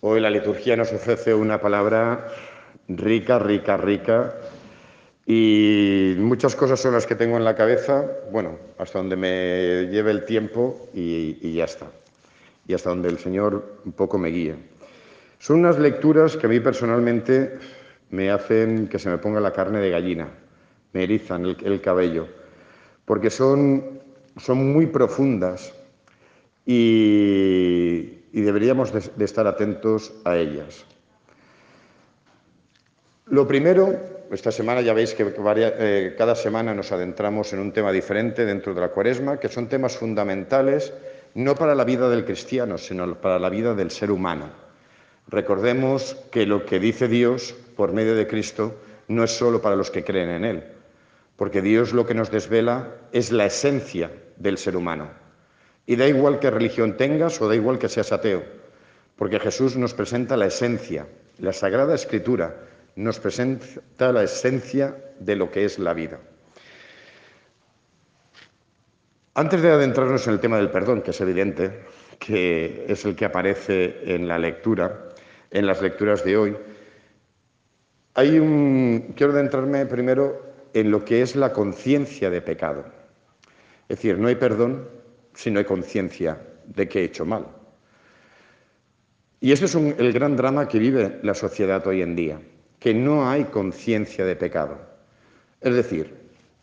Hoy la liturgia nos ofrece una palabra rica, rica, rica. Y muchas cosas son las que tengo en la cabeza, bueno, hasta donde me lleve el tiempo y, ya está. Y hasta donde el Señor un poco me guíe. Son unas lecturas que a mí personalmente me hacen que se me ponga la carne de gallina, me erizan el, cabello, porque son, son muy profundas y, y deberíamos de, estar atentos a ellas. Lo primero, esta semana ya veis que eh, cada semana nos adentramos en un tema diferente dentro de la cuaresma, que son temas fundamentales no para la vida del cristiano, sino para la vida del ser humano. Recordemos que lo que dice Dios por medio de Cristo no es solo para los que creen en Él, porque Dios lo que nos desvela es la esencia del ser humano. Y da igual qué religión tengas o da igual que seas ateo, porque Jesús nos presenta la esencia. La Sagrada Escritura nos presenta la esencia de lo que es la vida. Antes de adentrarnos en el tema del perdón, que es evidente, que es el que aparece en la lectura, en las lecturas de hoy, hay un, quiero adentrarme primero en lo que es la conciencia de pecado. Es decir, no hay perdón si no hay conciencia de que he hecho mal. Y ese es el gran drama que vive la sociedad hoy en día, que no hay conciencia de pecado. Es decir,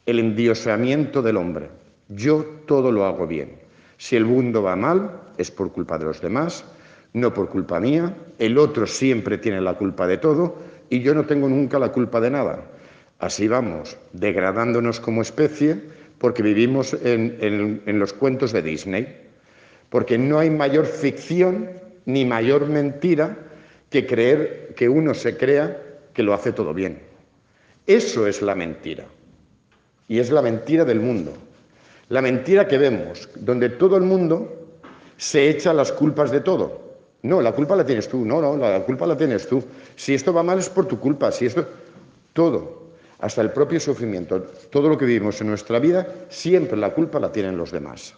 el endiosamiento del hombre. Yo todo lo hago bien. Si el mundo va mal, es por culpa de los demás, no por culpa mía. El otro siempre tiene la culpa de todo y yo no tengo nunca la culpa de nada. Así vamos, degradándonos como especie porque vivimos en, los cuentos de Disney, porque no hay mayor ficción ni mayor mentira que creer que uno se crea que lo hace todo bien. Eso es la mentira. Y es la mentira del mundo. La mentira que vemos, donde todo el mundo se echa las culpas de todo. No, la culpa la tienes tú. No, no, la culpa la tienes tú. Si esto va mal es por tu culpa. Si esto. Todo hasta el propio sufrimiento, todo lo que vivimos en nuestra vida, siempre la culpa la tienen los demás.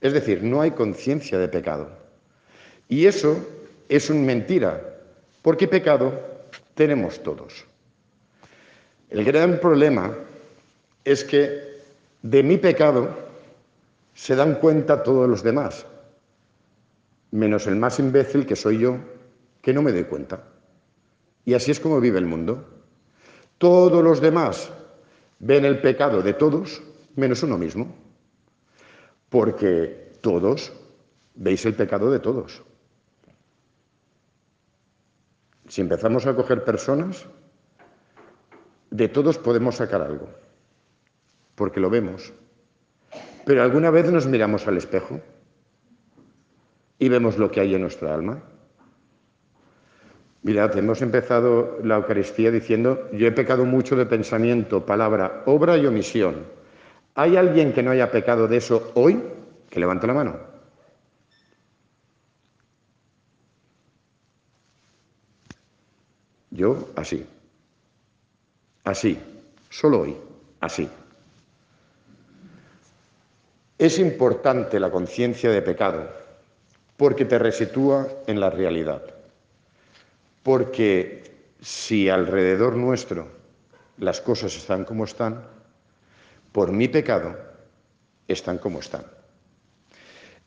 Es decir, no hay conciencia de pecado. Y eso es una mentira, porque pecado tenemos todos. El gran problema es que de mi pecado se dan cuenta todos los demás, menos el más imbécil que soy yo, que no me doy cuenta. Y así es como vive el mundo. Todos los demás ven el pecado de todos menos uno mismo, porque todos veis el pecado de todos. Si empezamos a coger personas, de todos podemos sacar algo, porque lo vemos. Pero alguna vez nos miramos al espejo y vemos lo que hay en nuestra alma. Mirad, hemos empezado la Eucaristía diciendo, yo he pecado mucho de pensamiento, palabra, obra y omisión. ¿Hay alguien que no haya pecado de eso hoy? Que levante la mano. Yo así. Así. Solo hoy. Así. Es importante la conciencia de pecado porque te resitúa en la realidad. Porque si alrededor nuestro las cosas están como están, por mi pecado están como están.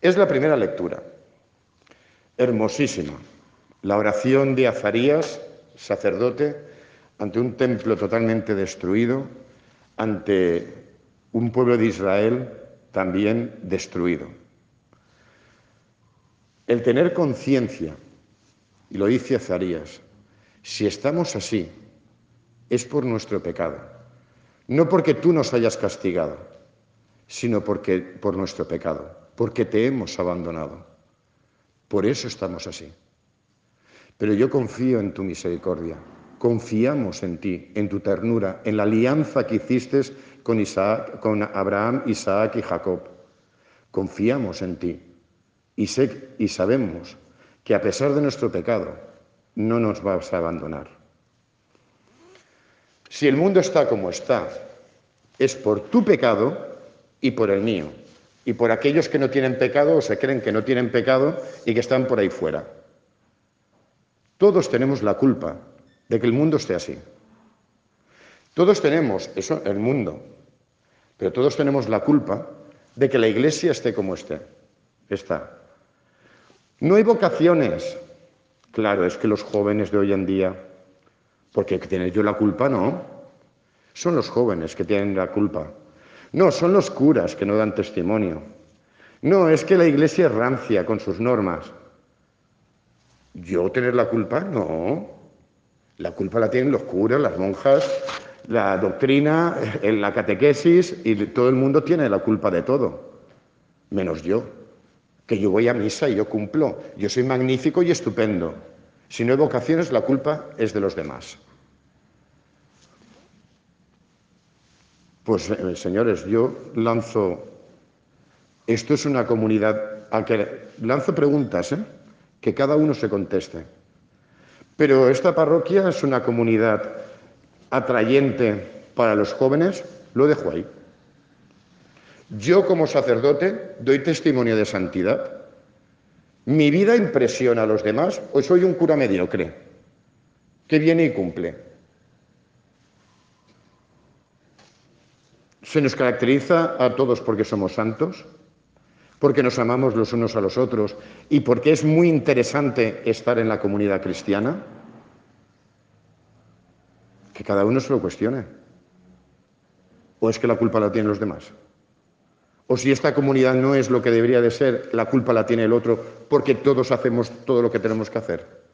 Es la primera lectura, hermosísima. La oración de Azarías, sacerdote, ante un templo totalmente destruido, ante un pueblo de Israel también destruido. El tener conciencia y lo dice Azarías, si estamos así, es por nuestro pecado. No porque tú nos hayas castigado, sino porque por nuestro pecado, porque te hemos abandonado. Por eso estamos así. Pero yo confío en tu misericordia, confiamos en ti, en tu ternura, en la alianza que hiciste con, con Abraham, Isaac y Jacob. Confiamos en ti y, sé, y sabemos que a pesar de nuestro pecado, no nos vas a abandonar. Si el mundo está como está, es por tu pecado y por el mío, y por aquellos que no tienen pecado o se creen que no tienen pecado y que están por ahí fuera. Todos tenemos la culpa de que el mundo esté así. Todos tenemos eso, el mundo, pero todos tenemos la culpa de que la iglesia esté como esté. Está. No hay vocaciones. Claro, es que los jóvenes de hoy en día, porque tienen yo la culpa, no. Son los jóvenes que tienen la culpa. No, son los curas que no dan testimonio. No, es que la iglesia es rancia con sus normas. ¿Yo tener la culpa? No. La culpa la tienen los curas, las monjas, la doctrina, la catequesis y todo el mundo tiene la culpa de todo, menos yo, que yo voy a misa y yo cumplo. Yo soy magnífico y estupendo. Si no hay vocaciones, la culpa es de los demás. Pues eh, señores, yo lanzo, esto es una comunidad a que lanzo preguntas, ¿eh? que cada uno se conteste. Pero esta parroquia es una comunidad atrayente para los jóvenes, lo dejo ahí. Yo como sacerdote doy testimonio de santidad. ¿Mi vida impresiona a los demás o soy un cura mediocre que viene y cumple? Se nos caracteriza a todos porque somos santos, porque nos amamos los unos a los otros y porque es muy interesante estar en la comunidad cristiana. Que cada uno se lo cuestione. ¿O es que la culpa la tienen los demás? O si esta comunidad no es lo que debería de ser, la culpa la tiene el otro porque todos hacemos todo lo que tenemos que hacer.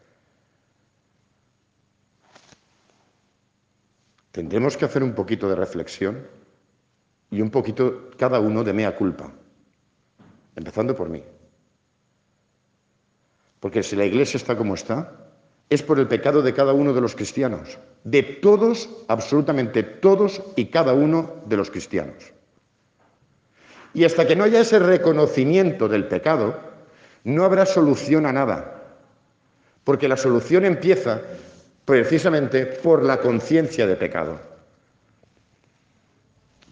Tendremos que hacer un poquito de reflexión y un poquito cada uno de mea culpa, empezando por mí. Porque si la iglesia está como está, es por el pecado de cada uno de los cristianos, de todos, absolutamente todos y cada uno de los cristianos. Y hasta que no haya ese reconocimiento del pecado, no habrá solución a nada, porque la solución empieza precisamente por la conciencia de pecado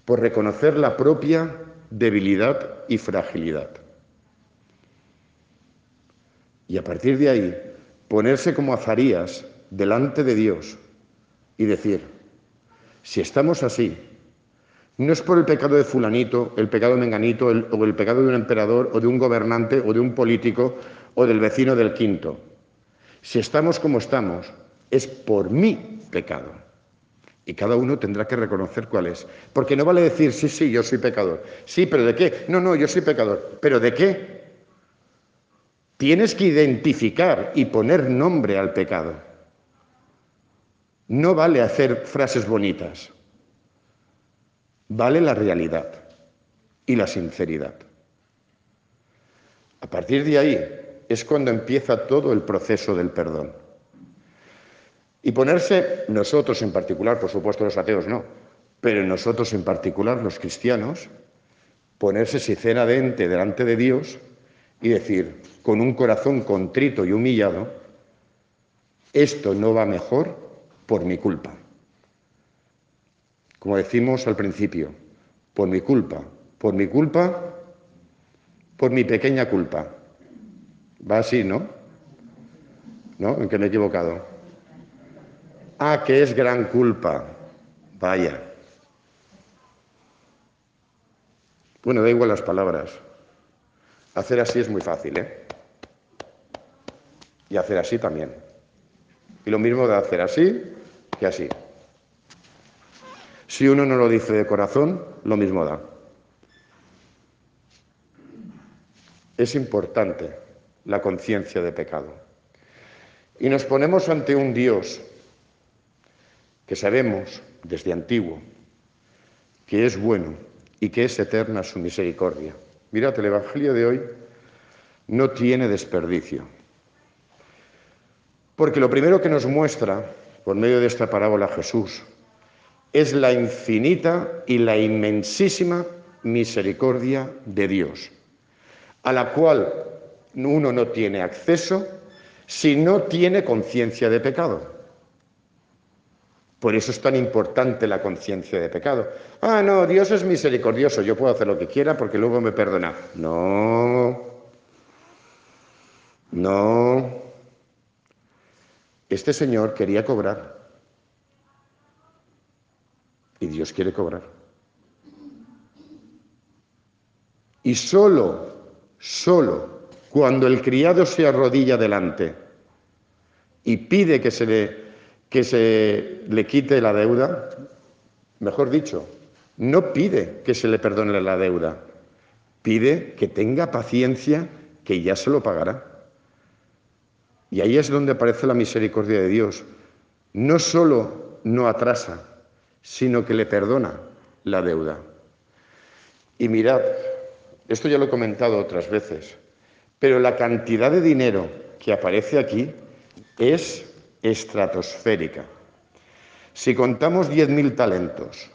por reconocer la propia debilidad y fragilidad. Y a partir de ahí, ponerse como azarías delante de Dios y decir, si estamos así, no es por el pecado de fulanito, el pecado de menganito, o el pecado de un emperador, o de un gobernante, o de un político, o del vecino del quinto. Si estamos como estamos, es por mi pecado. Y cada uno tendrá que reconocer cuál es. Porque no vale decir, sí, sí, yo soy pecador. Sí, pero ¿de qué? No, no, yo soy pecador. ¿Pero de qué? Tienes que identificar y poner nombre al pecado. No vale hacer frases bonitas. Vale la realidad y la sinceridad. A partir de ahí es cuando empieza todo el proceso del perdón. Y ponerse nosotros en particular, por supuesto los ateos no, pero nosotros en particular los cristianos, ponerse sinceramente delante de Dios y decir con un corazón contrito y humillado, esto no va mejor por mi culpa. Como decimos al principio, por mi culpa, por mi culpa, por mi pequeña culpa. Va así, ¿no? ¿No? En que me he equivocado. Ah, que es gran culpa. Vaya. Bueno, da igual las palabras. Hacer así es muy fácil, ¿eh? Y hacer así también. Y lo mismo de hacer así que así. Si uno no lo dice de corazón, lo mismo da. Es importante la conciencia de pecado. Y nos ponemos ante un Dios que sabemos desde antiguo que es bueno y que es eterna su misericordia. Mirad, el Evangelio de hoy no tiene desperdicio. Porque lo primero que nos muestra, por medio de esta parábola Jesús, es la infinita y la inmensísima misericordia de Dios, a la cual uno no tiene acceso si no tiene conciencia de pecado. Por eso es tan importante la conciencia de pecado. Ah, no, Dios es misericordioso, yo puedo hacer lo que quiera porque luego me perdona. No, no. Este señor quería cobrar. Y Dios quiere cobrar. Y solo, solo cuando el criado se arrodilla delante y pide que se le, que se le quite la deuda, mejor dicho, no pide que se le perdone la deuda, pide que tenga paciencia, que ya se lo pagará. Y ahí es donde aparece la misericordia de Dios. No solo no atrasa, sino que le perdona la deuda. Y mirad, esto ya lo he comentado otras veces, pero la cantidad de dinero que aparece aquí es estratosférica. Si contamos 10.000 talentos,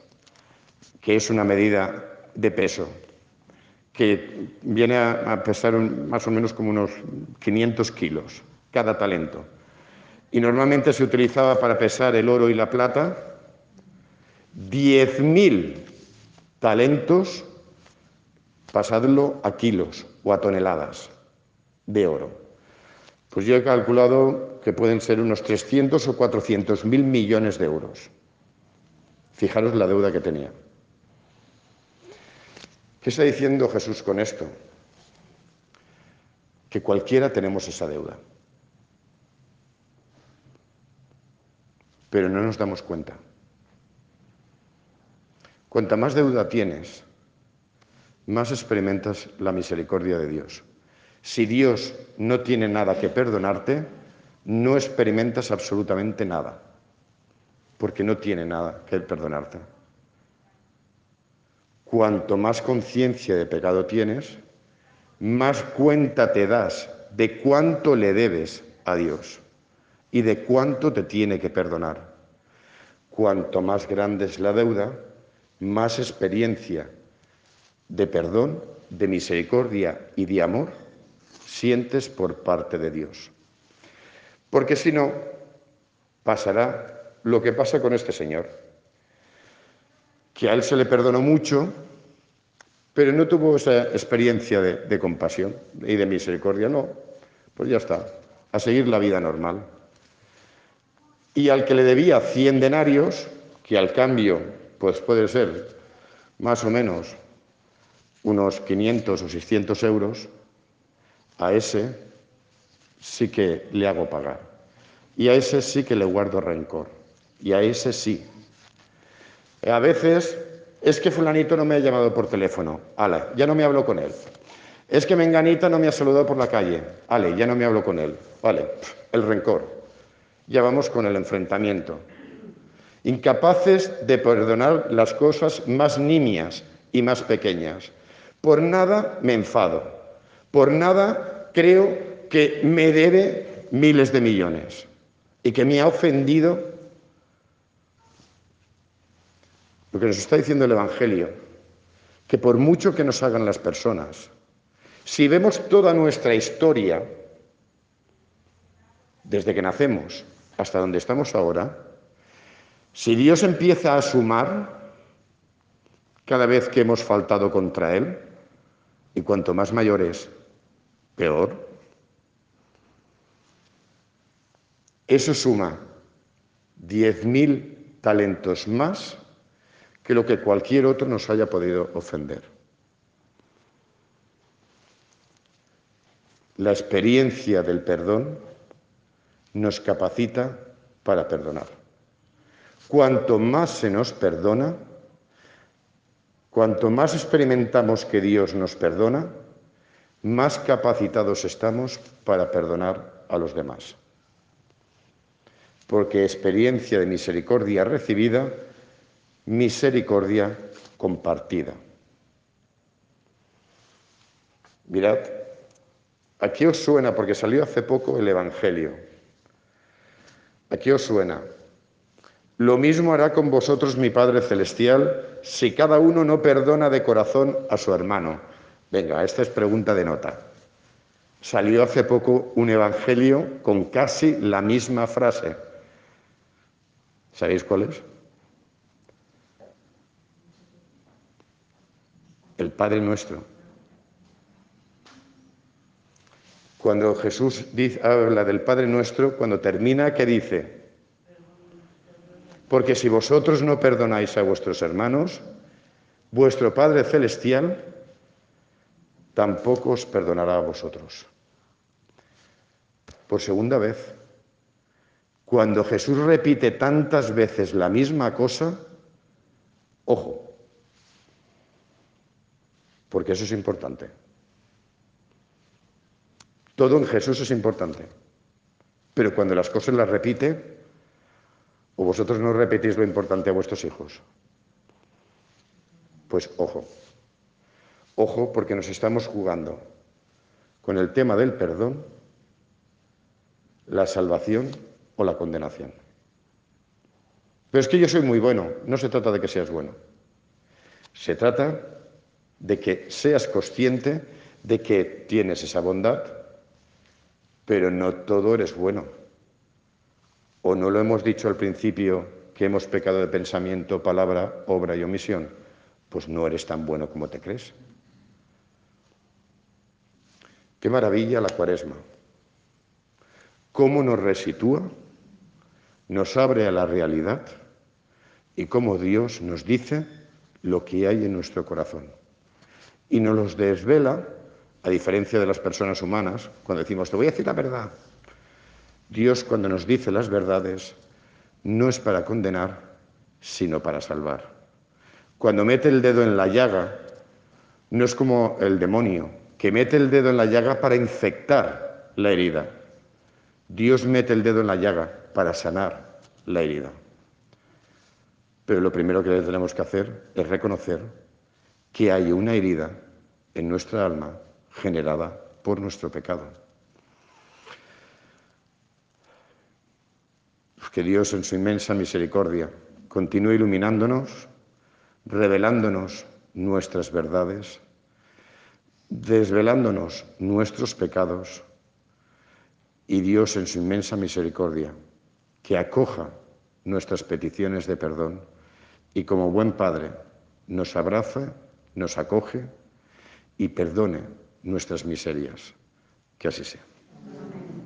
que es una medida de peso, que viene a pesar más o menos como unos 500 kilos cada talento, y normalmente se utilizaba para pesar el oro y la plata, 10.000 talentos, pasadlo a kilos o a toneladas de oro. Pues yo he calculado que pueden ser unos 300 o 400 mil millones de euros. Fijaros la deuda que tenía. ¿Qué está diciendo Jesús con esto? Que cualquiera tenemos esa deuda. Pero no nos damos cuenta. Cuanta más deuda tienes, más experimentas la misericordia de Dios. Si Dios no tiene nada que perdonarte, no experimentas absolutamente nada, porque no tiene nada que perdonarte. Cuanto más conciencia de pecado tienes, más cuenta te das de cuánto le debes a Dios y de cuánto te tiene que perdonar. Cuanto más grande es la deuda, más experiencia de perdón, de misericordia y de amor sientes por parte de Dios. Porque si no, pasará lo que pasa con este señor, que a él se le perdonó mucho, pero no tuvo esa experiencia de, compasión y de misericordia, no, pues ya está, a seguir la vida normal. Y al que le debía 100 denarios, que al cambio pues puede ser más o menos unos 500 o 600 euros, a ese sí que le hago pagar. Y a ese sí que le guardo rencor. Y a ese sí. A veces es que fulanito no me ha llamado por teléfono. Ale, ya no me hablo con él. Es que menganita no me ha saludado por la calle. Ale, ya no me hablo con él. Vale, el rencor. Ya vamos con el enfrentamiento. Incapaces de perdonar las cosas más nimias y más pequeñas. Por nada me enfado. Por nada creo que me debe miles de millones y que me ha ofendido. Lo que nos está diciendo el Evangelio, que por mucho que nos hagan las personas, si vemos toda nuestra historia, desde que nacemos hasta donde estamos ahora, si Dios empieza a sumar cada vez que hemos faltado contra Él, y cuanto más mayores, peor. Eso suma 10.000 talentos más que lo que cualquier otro nos haya podido ofender. La experiencia del perdón nos capacita para perdonar. Cuanto más se nos perdona, cuanto más experimentamos que Dios nos perdona, más capacitados estamos para perdonar a los demás. Porque experiencia de misericordia recibida, misericordia compartida. Mirad, aquí os suena, porque salió hace poco el Evangelio. Aquí os suena. Lo mismo hará con vosotros mi Padre Celestial si cada uno no perdona de corazón a su hermano. Venga, esta es pregunta de nota. Salió hace poco un evangelio con casi la misma frase. ¿Sabéis cuál es? El Padre nuestro. Cuando Jesús habla del Padre nuestro, cuando termina, ¿qué dice? Porque si vosotros no perdonáis a vuestros hermanos, vuestro Padre Celestial tampoco os perdonará a vosotros. Por segunda vez, cuando Jesús repite tantas veces la misma cosa, ojo, porque eso es importante. Todo en Jesús es importante. Pero cuando las cosas las repite, o vosotros no repetís lo importante a vuestros hijos, pues ojo. Ojo porque nos estamos jugando con el tema del perdón, la salvación o la condenación. Pero es que yo soy muy bueno, no se trata de que seas bueno. Se trata de que seas consciente de que tienes esa bondad, pero no todo eres bueno. ¿O no lo hemos dicho al principio que hemos pecado de pensamiento, palabra, obra y omisión? Pues no eres tan bueno como te crees. Qué maravilla la cuaresma. Cómo nos resitúa, nos abre a la realidad y cómo Dios nos dice lo que hay en nuestro corazón. Y nos los desvela a diferencia de las personas humanas, cuando decimos, te voy a decir la verdad, Dios cuando nos dice las verdades no es para condenar, sino para salvar. Cuando mete el dedo en la llaga, no es como el demonio, que mete el dedo en la llaga para infectar la herida. Dios mete el dedo en la llaga para sanar la herida. Pero lo primero que tenemos que hacer es reconocer que hay una herida en nuestra alma generada por nuestro pecado. Que Dios en su inmensa misericordia continúe iluminándonos, revelándonos nuestras verdades, desvelándonos nuestros pecados y Dios en su inmensa misericordia que acoja nuestras peticiones de perdón y como buen Padre nos abraza, nos acoge y perdone nuestras miserias. Que así sea.